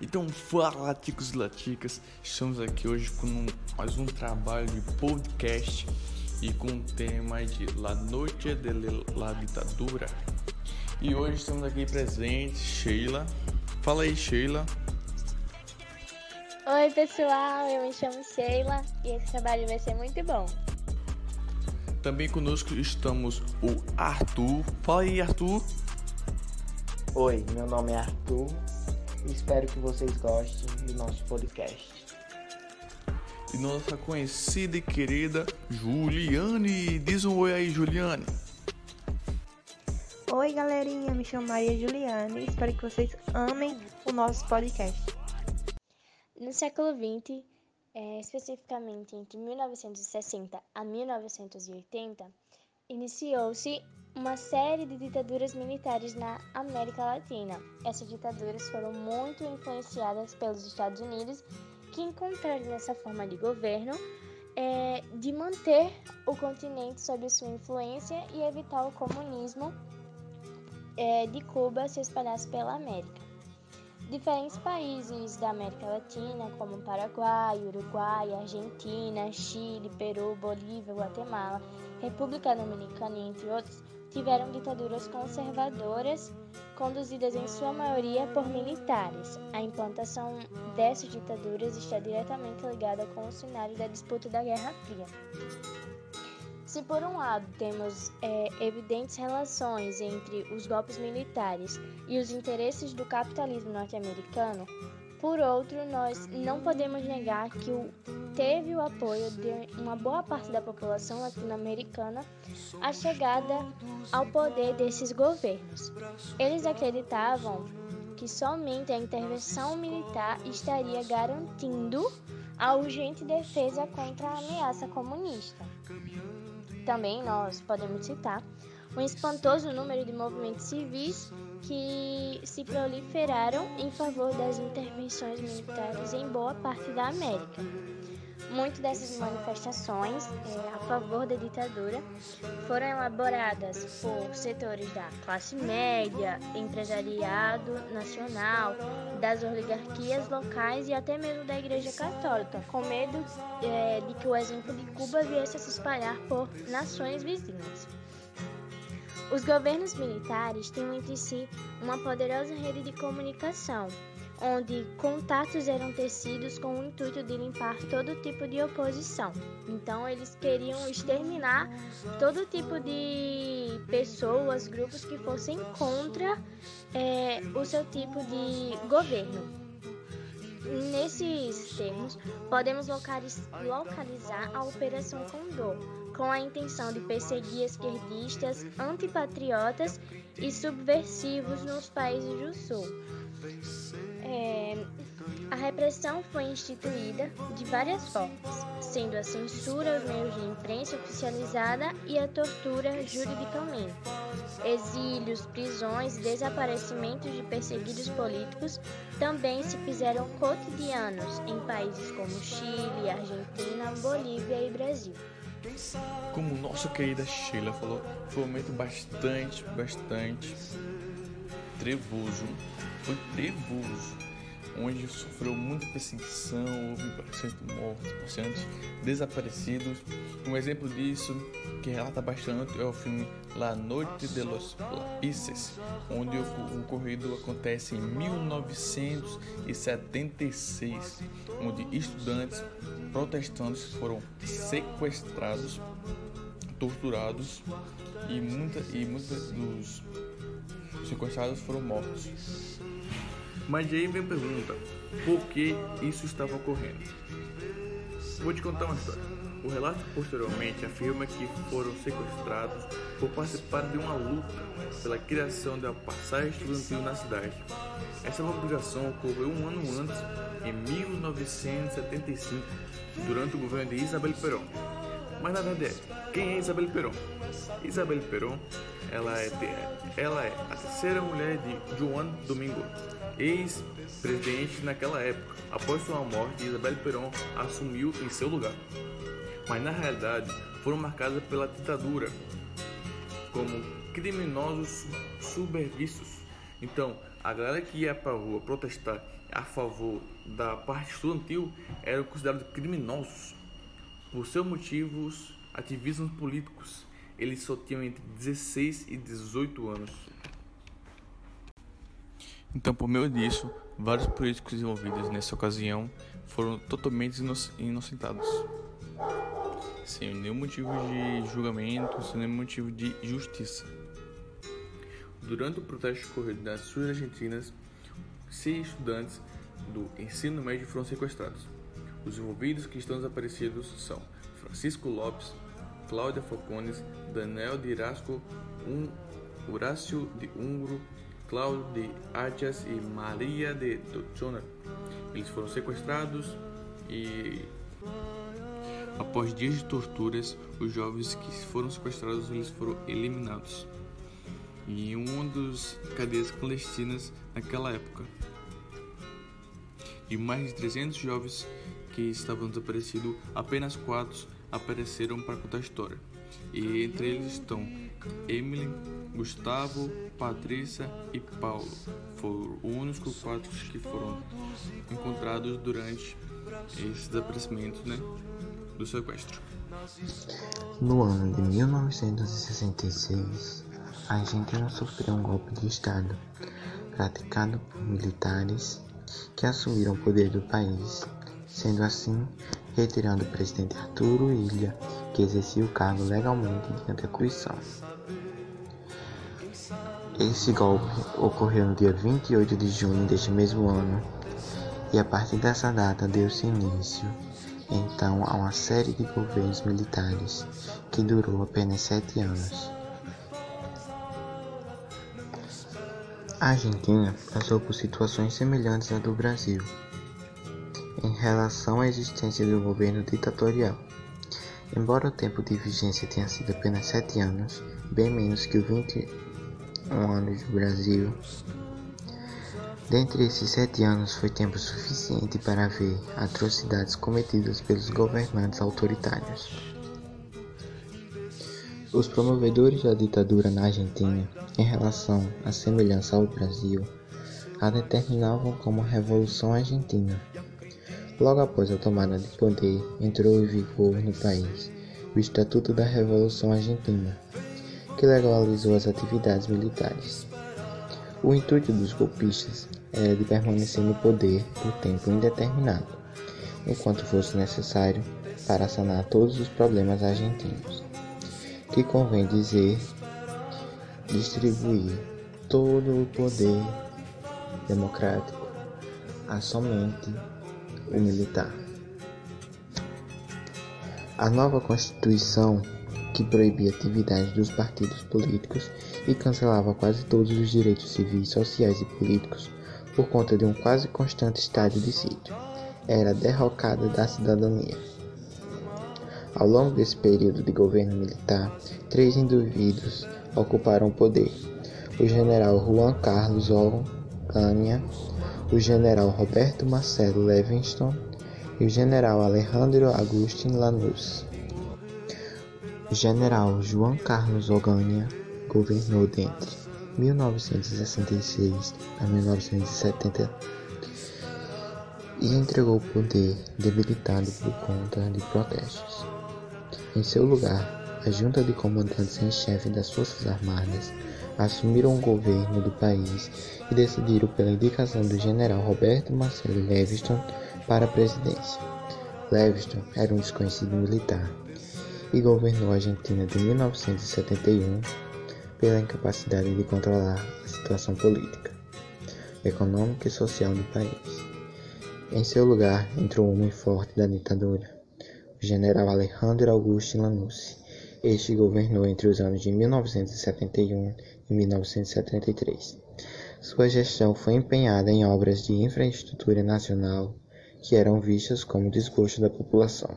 Então fala ticos e laticas, estamos aqui hoje com um, mais um trabalho de podcast e com o tema de La Noite de la Ditadura. E hoje estamos aqui presentes, Sheila. Fala aí, Sheila. Oi pessoal, eu me chamo Sheila e esse trabalho vai ser muito bom. Também conosco estamos o Arthur. Fala aí, Arthur. Oi, meu nome é Arthur espero que vocês gostem do nosso podcast. E nossa conhecida e querida Juliane. Diz um oi aí, Juliane. Oi, galerinha, me chamo Maria Juliane e espero que vocês amem o nosso podcast. No século XX, é, especificamente entre 1960 a 1980, iniciou-se uma série de ditaduras militares na América Latina. Essas ditaduras foram muito influenciadas pelos Estados Unidos, que encontraram nessa forma de governo é, de manter o continente sob sua influência e evitar o comunismo é, de Cuba se espalhasse pela América. Diferentes países da América Latina, como Paraguai, Uruguai, Argentina, Chile, Peru, Bolívia, Guatemala, República Dominicana entre outros, tiveram ditaduras conservadoras conduzidas em sua maioria por militares. A implantação dessas ditaduras está diretamente ligada com o cenário da disputa da Guerra Fria. Se por um lado temos é, evidentes relações entre os golpes militares e os interesses do capitalismo norte-americano, por outro, nós não podemos negar que o, teve o apoio de uma boa parte da população latino-americana a chegada ao poder desses governos. Eles acreditavam que somente a intervenção militar estaria garantindo a urgente defesa contra a ameaça comunista. Também nós podemos citar um espantoso número de movimentos civis que se proliferaram em favor das intervenções militares em boa parte da América. Muitas dessas manifestações é, a favor da ditadura foram elaboradas por setores da classe média, empresariado nacional, das oligarquias locais e até mesmo da Igreja Católica, com medo é, de que o exemplo de Cuba viesse a se espalhar por nações vizinhas. Os governos militares tinham entre si uma poderosa rede de comunicação, onde contatos eram tecidos com o intuito de limpar todo tipo de oposição. Então, eles queriam exterminar todo tipo de pessoas, grupos que fossem contra é, o seu tipo de governo. Nesses termos, podemos localizar a Operação Condor, com a intenção de perseguir esquerdistas, antipatriotas e subversivos nos países do Sul. É, a repressão foi instituída de várias formas, sendo a censura aos meios de imprensa oficializada e a tortura juridicamente. Exílios, prisões e desaparecimentos de perseguidos políticos também se fizeram cotidianos em países como Chile, Argentina, Bolívia e Brasil. Como nossa querida Sheila falou, foi um momento bastante, bastante trevoso. Foi trevoso onde sofreu muita perseguição, houve bastante mortos, bastante desaparecidos. Um exemplo disso que relata bastante é o filme La Noite de los Lápices, onde o ocorrido acontece em 1976, onde estudantes protestantes foram sequestrados, torturados e muitos e muitos dos sequestrados foram mortos. Mas aí vem a pergunta: por que isso estava ocorrendo? Vou te contar uma história. O relato posteriormente afirma que foram sequestrados por participar de uma luta pela criação uma passagem estudantil na cidade. Essa mobilização ocorreu um ano antes, em 1975, durante o governo de Isabel Perón. Mas na verdade, quem é Isabel Perón? Isabel Perón, ela é, ela é a terceira mulher de Juan Domingo, ex-presidente naquela época. Após sua morte, Isabel Perón assumiu em seu lugar. Mas na realidade, foram marcadas pela ditadura como criminosos subversivos Então, a galera que ia pra rua protestar a favor da parte estudantil eram considerados criminosos por seus motivos, ativismos políticos. Eles só tinham entre 16 e 18 anos. Então, por meio disso, vários políticos envolvidos nessa ocasião foram totalmente inocentados, sem nenhum motivo de julgamento, sem nenhum motivo de justiça. Durante o protesto ocorrido nas suas argentinas, seis estudantes do ensino médio foram sequestrados. Os envolvidos que estão desaparecidos são Francisco Lopes, Cláudia Falcones, Daniel de Irasco, um, Horácio de Ungro, Cláudio de Arias e Maria de Tocona. Eles foram sequestrados e após dias de torturas, os jovens que foram sequestrados eles foram eliminados em uma das cadeias clandestinas naquela época. De mais de 300 jovens que estavam desaparecidos, apenas quatro apareceram para contar a história. E entre eles estão Emily, Gustavo, Patrícia e Paulo. Foram os únicos quatro que foram encontrados durante esse desaparecimento né, do sequestro. No ano de 1966, a Argentina sofreu um golpe de Estado praticado por militares que assumiram o poder do país, sendo assim retirando o presidente Arturo Ilha, que exercia o cargo legalmente diante da Constituição. Esse golpe ocorreu no dia 28 de junho deste mesmo ano, e a partir dessa data deu-se início, então, a uma série de governos militares que durou apenas sete anos. A Argentina passou por situações semelhantes à do Brasil em relação à existência do governo ditatorial. Embora o tempo de vigência tenha sido apenas sete anos, bem menos que os 21 anos do Brasil, dentre esses sete anos foi tempo suficiente para ver atrocidades cometidas pelos governantes autoritários. Os promovedores da ditadura na Argentina, em relação à semelhança ao Brasil, a determinavam como a Revolução Argentina. Logo após a tomada de poder, entrou em vigor no país o Estatuto da Revolução Argentina, que legalizou as atividades militares. O intuito dos golpistas era de permanecer no poder por tempo indeterminado, enquanto fosse necessário para sanar todos os problemas argentinos que convém dizer distribuir todo o poder democrático a somente o militar. A nova Constituição, que proibia atividades dos partidos políticos e cancelava quase todos os direitos civis, sociais e políticos por conta de um quase constante estado de sítio, era derrocada da cidadania. Ao longo desse período de governo militar, três indivíduos ocuparam o poder: o general Juan Carlos Onganía, o general Roberto Marcelo Levingston e o general Alejandro Agustín Lanús. O general João Carlos Onganía governou dentre 1966 a 1970 e entregou o poder debilitado por conta de protestos. Em seu lugar, a junta de comandantes em chefe das Forças Armadas assumiram o governo do país e decidiram pela indicação do general Roberto Marcelo Leviston para a presidência. Leviston era um desconhecido militar e governou a Argentina de 1971 pela incapacidade de controlar a situação política, econômica e social do país. Em seu lugar entrou um homem forte da ditadura, o general Alejandro Augusto Lanussi. Este governou entre os anos de 1971 e 1973. Sua gestão foi empenhada em obras de infraestrutura nacional que eram vistas como desgosto da população.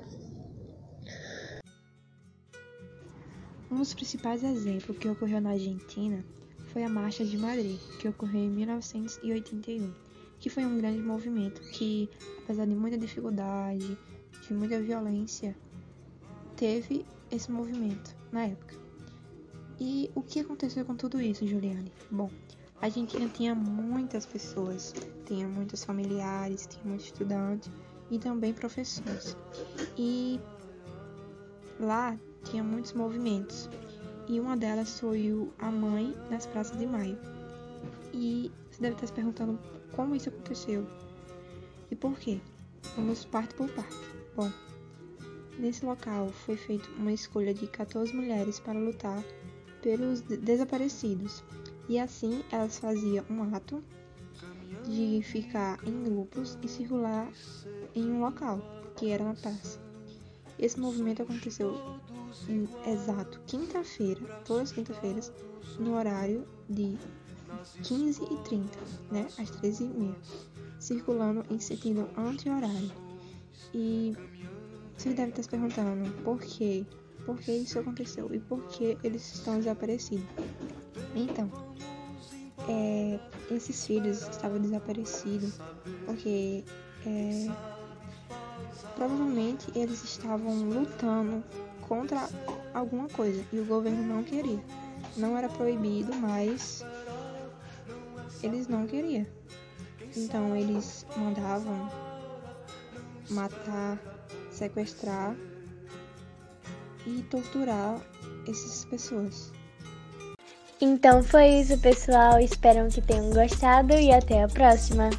Um dos principais exemplos que ocorreu na Argentina foi a Marcha de Madrid, que ocorreu em 1981, que foi um grande movimento que, apesar de muita dificuldade, de muita violência, teve esse movimento na época. E o que aconteceu com tudo isso, Juliane? Bom, a Argentina tinha muitas pessoas, tinha muitos familiares, tinha muitos estudantes e também professores. E lá tinha muitos movimentos. E uma delas foi o A Mãe nas Praças de Maio. E você deve estar se perguntando como isso aconteceu e por quê. Vamos parte por parte. Bom, nesse local foi feita uma escolha de 14 mulheres para lutar pelos desaparecidos e assim elas faziam um ato de ficar em grupos e circular em um local, que era na praça. Esse movimento aconteceu em exato quinta-feira, todas as quinta-feiras, no horário de 15 e 30, né, às 13 e meia, circulando em sentido anti-horário. E você deve estar se perguntando por quê? Por que isso aconteceu e por que eles estão desaparecidos? Então, é, esses filhos estavam desaparecidos porque é, provavelmente eles estavam lutando contra alguma coisa e o governo não queria. Não era proibido, mas eles não queriam. Então eles mandavam matar, sequestrar e torturar essas pessoas. Então foi isso, pessoal. Espero que tenham gostado e até a próxima.